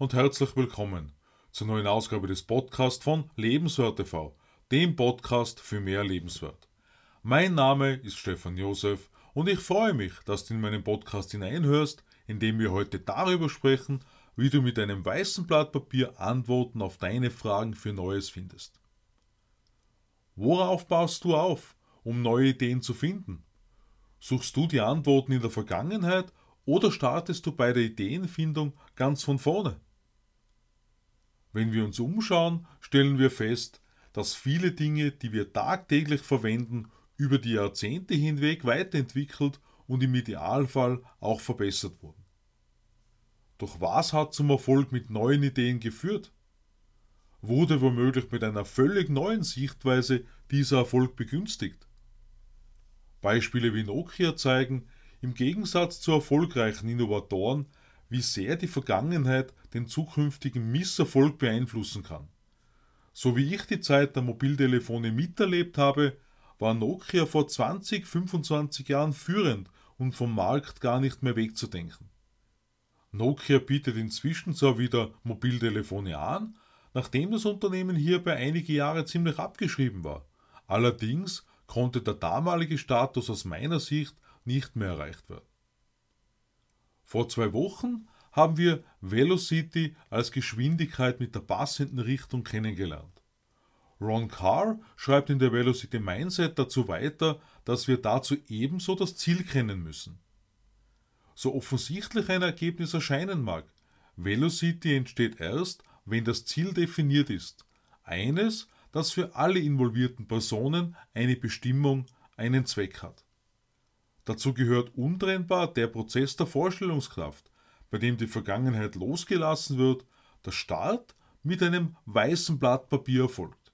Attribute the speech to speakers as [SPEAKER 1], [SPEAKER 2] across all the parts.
[SPEAKER 1] und herzlich willkommen zur neuen Ausgabe des Podcasts von Lebenswert TV, dem Podcast für mehr Lebenswert. Mein Name ist Stefan Josef und ich freue mich, dass du in meinen Podcast hineinhörst, in dem wir heute darüber sprechen, wie du mit einem weißen Blatt Papier Antworten auf deine Fragen für Neues findest. Worauf baust du auf, um neue Ideen zu finden? Suchst du die Antworten in der Vergangenheit oder startest du bei der Ideenfindung ganz von vorne? Wenn wir uns umschauen, stellen wir fest, dass viele Dinge, die wir tagtäglich verwenden, über die Jahrzehnte hinweg weiterentwickelt und im Idealfall auch verbessert wurden. Doch was hat zum Erfolg mit neuen Ideen geführt? Wurde womöglich mit einer völlig neuen Sichtweise dieser Erfolg begünstigt? Beispiele wie Nokia zeigen, im Gegensatz zu erfolgreichen Innovatoren, wie sehr die Vergangenheit den zukünftigen Misserfolg beeinflussen kann. So wie ich die Zeit der Mobiltelefone miterlebt habe, war Nokia vor 20, 25 Jahren führend und vom Markt gar nicht mehr wegzudenken. Nokia bietet inzwischen zwar wieder Mobiltelefone an, nachdem das Unternehmen hierbei einige Jahre ziemlich abgeschrieben war. Allerdings konnte der damalige Status aus meiner Sicht nicht mehr erreicht werden. Vor zwei Wochen haben wir Velocity als Geschwindigkeit mit der passenden Richtung kennengelernt. Ron Carr schreibt in der Velocity Mindset dazu weiter, dass wir dazu ebenso das Ziel kennen müssen. So offensichtlich ein Ergebnis erscheinen mag, Velocity entsteht erst, wenn das Ziel definiert ist. Eines, das für alle involvierten Personen eine Bestimmung, einen Zweck hat. Dazu gehört untrennbar der Prozess der Vorstellungskraft, bei dem die Vergangenheit losgelassen wird, der Start mit einem weißen Blatt Papier erfolgt.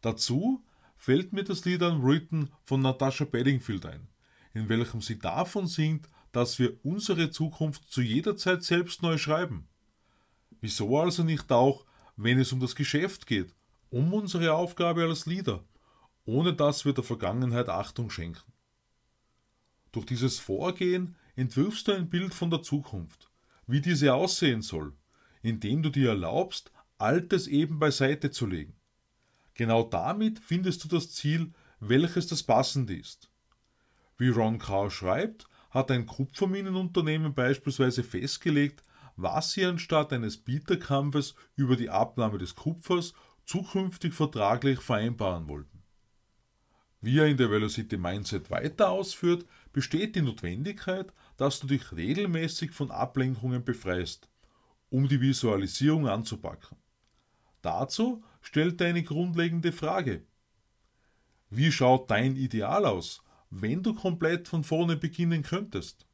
[SPEAKER 1] Dazu fällt mir das Lied Unwritten von Natasha Bedingfield ein, in welchem sie davon singt, dass wir unsere Zukunft zu jeder Zeit selbst neu schreiben. Wieso also nicht auch, wenn es um das Geschäft geht, um unsere Aufgabe als Leader, ohne dass wir der Vergangenheit Achtung schenken? Durch dieses Vorgehen entwirfst du ein Bild von der Zukunft, wie diese aussehen soll, indem du dir erlaubst, Altes eben beiseite zu legen. Genau damit findest du das Ziel, welches das passende ist. Wie Ron Carr schreibt, hat ein Kupferminenunternehmen beispielsweise festgelegt, was sie anstatt eines Bieterkampfes über die Abnahme des Kupfers zukünftig vertraglich vereinbaren wollten. Wie er in der Velocity Mindset weiter ausführt, besteht die Notwendigkeit, dass du dich regelmäßig von Ablenkungen befreist, um die Visualisierung anzupacken. Dazu stellt er eine grundlegende Frage. Wie schaut dein Ideal aus, wenn du komplett von vorne beginnen könntest?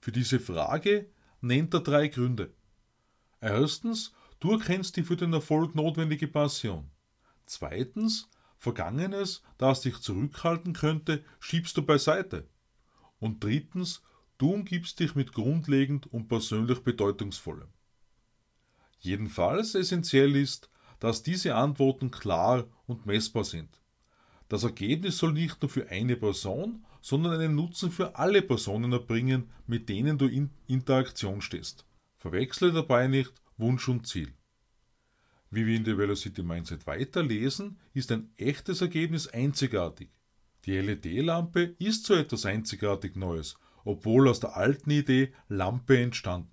[SPEAKER 1] Für diese Frage nennt er drei Gründe. Erstens, du erkennst die für den Erfolg notwendige Passion. Zweitens, Vergangenes, das dich zurückhalten könnte, schiebst du beiseite. Und drittens, du umgibst dich mit grundlegend und persönlich bedeutungsvollem. Jedenfalls essentiell ist, dass diese Antworten klar und messbar sind. Das Ergebnis soll nicht nur für eine Person, sondern einen Nutzen für alle Personen erbringen, mit denen du in Interaktion stehst. Verwechsle dabei nicht Wunsch und Ziel. Wie wir in der Velocity Mindset weiterlesen, ist ein echtes Ergebnis einzigartig. Die LED-Lampe ist so etwas einzigartig Neues, obwohl aus der alten Idee Lampe entstanden.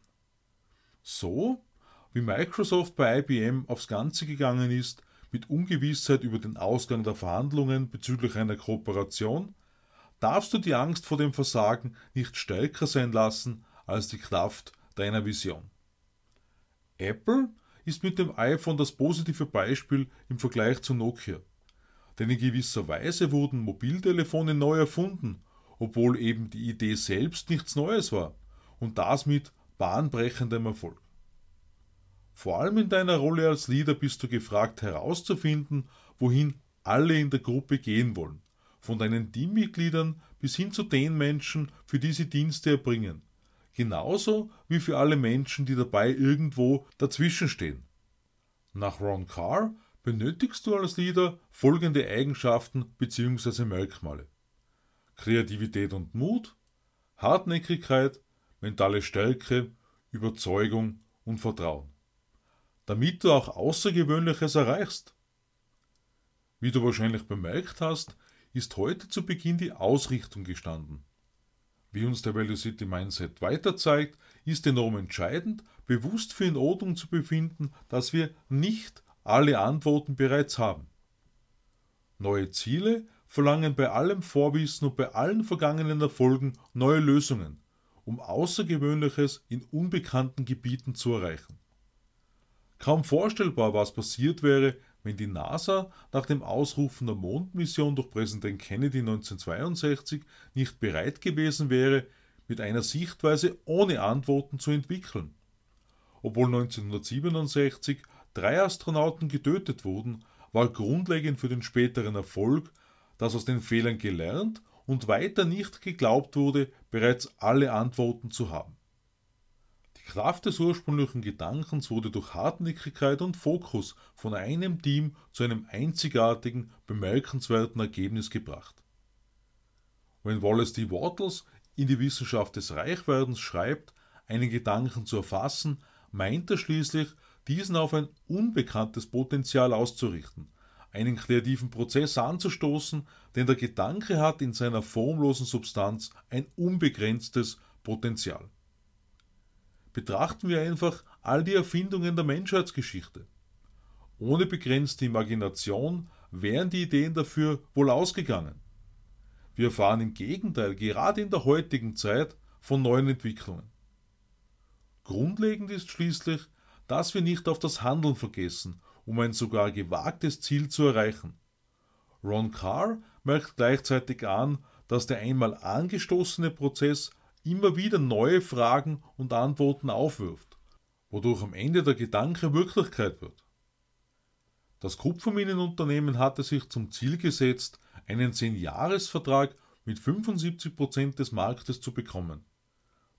[SPEAKER 1] So wie Microsoft bei IBM aufs Ganze gegangen ist, mit Ungewissheit über den Ausgang der Verhandlungen bezüglich einer Kooperation, darfst du die Angst vor dem Versagen nicht stärker sein lassen als die Kraft deiner Vision. Apple ist mit dem iPhone das positive Beispiel im Vergleich zu Nokia. Denn in gewisser Weise wurden Mobiltelefone neu erfunden, obwohl eben die Idee selbst nichts Neues war und das mit bahnbrechendem Erfolg. Vor allem in deiner Rolle als Leader bist du gefragt herauszufinden, wohin alle in der Gruppe gehen wollen, von deinen Teammitgliedern bis hin zu den Menschen, für die sie Dienste erbringen, genauso wie für alle Menschen, die dabei irgendwo dazwischen stehen. Nach Ron Carr benötigst du als Leader folgende Eigenschaften bzw. Merkmale. Kreativität und Mut, Hartnäckigkeit, mentale Stärke, Überzeugung und Vertrauen, damit du auch Außergewöhnliches erreichst. Wie du wahrscheinlich bemerkt hast, ist heute zu Beginn die Ausrichtung gestanden. Wie uns der Velocity Mindset weiter zeigt, ist enorm entscheidend, bewusst für in Ordnung zu befinden, dass wir nicht alle Antworten bereits haben. Neue Ziele verlangen bei allem Vorwissen und bei allen vergangenen Erfolgen neue Lösungen, um Außergewöhnliches in unbekannten Gebieten zu erreichen. Kaum vorstellbar, was passiert wäre, wenn die NASA nach dem Ausrufen der Mondmission durch Präsident Kennedy 1962 nicht bereit gewesen wäre, mit einer Sichtweise ohne Antworten zu entwickeln. Obwohl 1967 drei Astronauten getötet wurden, war grundlegend für den späteren Erfolg, dass aus den Fehlern gelernt und weiter nicht geglaubt wurde, bereits alle Antworten zu haben. Kraft des ursprünglichen Gedankens wurde durch Hartnäckigkeit und Fokus von einem Team zu einem einzigartigen, bemerkenswerten Ergebnis gebracht. Wenn Wallace D. Wattles in die Wissenschaft des Reichwerdens schreibt, einen Gedanken zu erfassen, meint er schließlich, diesen auf ein unbekanntes Potenzial auszurichten, einen kreativen Prozess anzustoßen, denn der Gedanke hat in seiner formlosen Substanz ein unbegrenztes Potenzial. Betrachten wir einfach all die Erfindungen der Menschheitsgeschichte. Ohne begrenzte Imagination wären die Ideen dafür wohl ausgegangen. Wir erfahren im Gegenteil gerade in der heutigen Zeit von neuen Entwicklungen. Grundlegend ist schließlich, dass wir nicht auf das Handeln vergessen, um ein sogar gewagtes Ziel zu erreichen. Ron Carr merkt gleichzeitig an, dass der einmal angestoßene Prozess immer wieder neue Fragen und Antworten aufwirft, wodurch am Ende der Gedanke Wirklichkeit wird. Das Kupferminenunternehmen hatte sich zum Ziel gesetzt, einen 10-Jahres-Vertrag mit 75% des Marktes zu bekommen.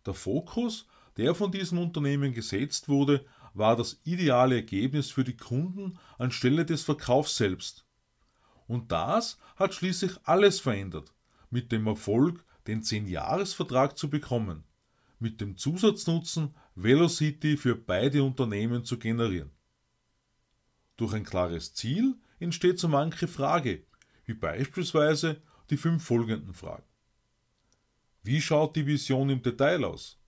[SPEAKER 1] Der Fokus, der von diesem Unternehmen gesetzt wurde, war das ideale Ergebnis für die Kunden anstelle des Verkaufs selbst. Und das hat schließlich alles verändert, mit dem Erfolg, den 10-Jahres-Vertrag zu bekommen, mit dem Zusatznutzen, Velocity für beide Unternehmen zu generieren. Durch ein klares Ziel entsteht so manche Frage, wie beispielsweise die fünf folgenden Fragen. Wie schaut die Vision im Detail aus?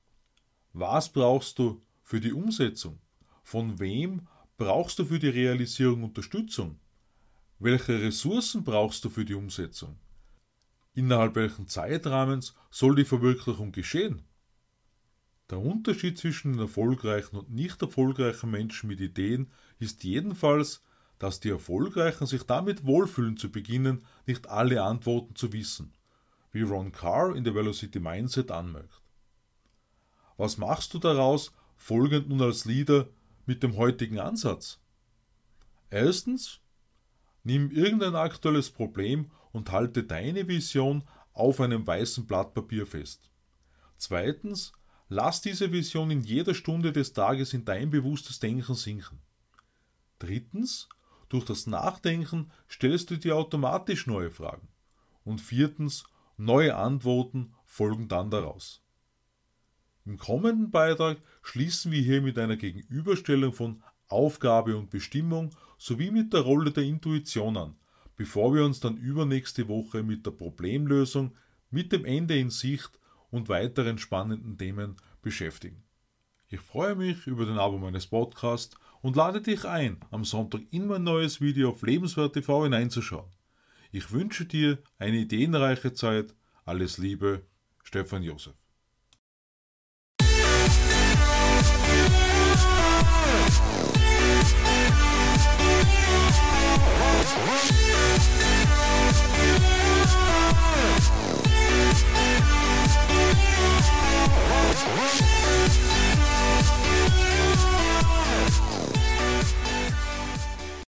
[SPEAKER 1] Was brauchst du für die Umsetzung? Von wem brauchst du für die Realisierung Unterstützung? Welche Ressourcen brauchst du für die Umsetzung? Innerhalb welchen Zeitrahmens soll die Verwirklichung geschehen? Der Unterschied zwischen den erfolgreichen und nicht erfolgreichen Menschen mit Ideen ist jedenfalls, dass die Erfolgreichen sich damit wohlfühlen zu beginnen, nicht alle Antworten zu wissen, wie Ron Carr in The Velocity Mindset anmerkt. Was machst du daraus, folgend nun als Leader mit dem heutigen Ansatz? Erstens, nimm irgendein aktuelles Problem und halte deine Vision auf einem weißen Blatt Papier fest. Zweitens, lass diese Vision in jeder Stunde des Tages in dein bewusstes Denken sinken. Drittens, durch das Nachdenken stellst du dir automatisch neue Fragen. Und viertens, neue Antworten folgen dann daraus. Im kommenden Beitrag schließen wir hier mit einer Gegenüberstellung von Aufgabe und Bestimmung sowie mit der Rolle der Intuition an, bevor wir uns dann übernächste Woche mit der Problemlösung, mit dem Ende in Sicht und weiteren spannenden Themen beschäftigen. Ich freue mich über den Abo meines Podcasts und lade dich ein, am Sonntag in mein neues Video auf Lebenswert TV hineinzuschauen. Ich wünsche dir eine ideenreiche Zeit. Alles Liebe, Stefan Josef.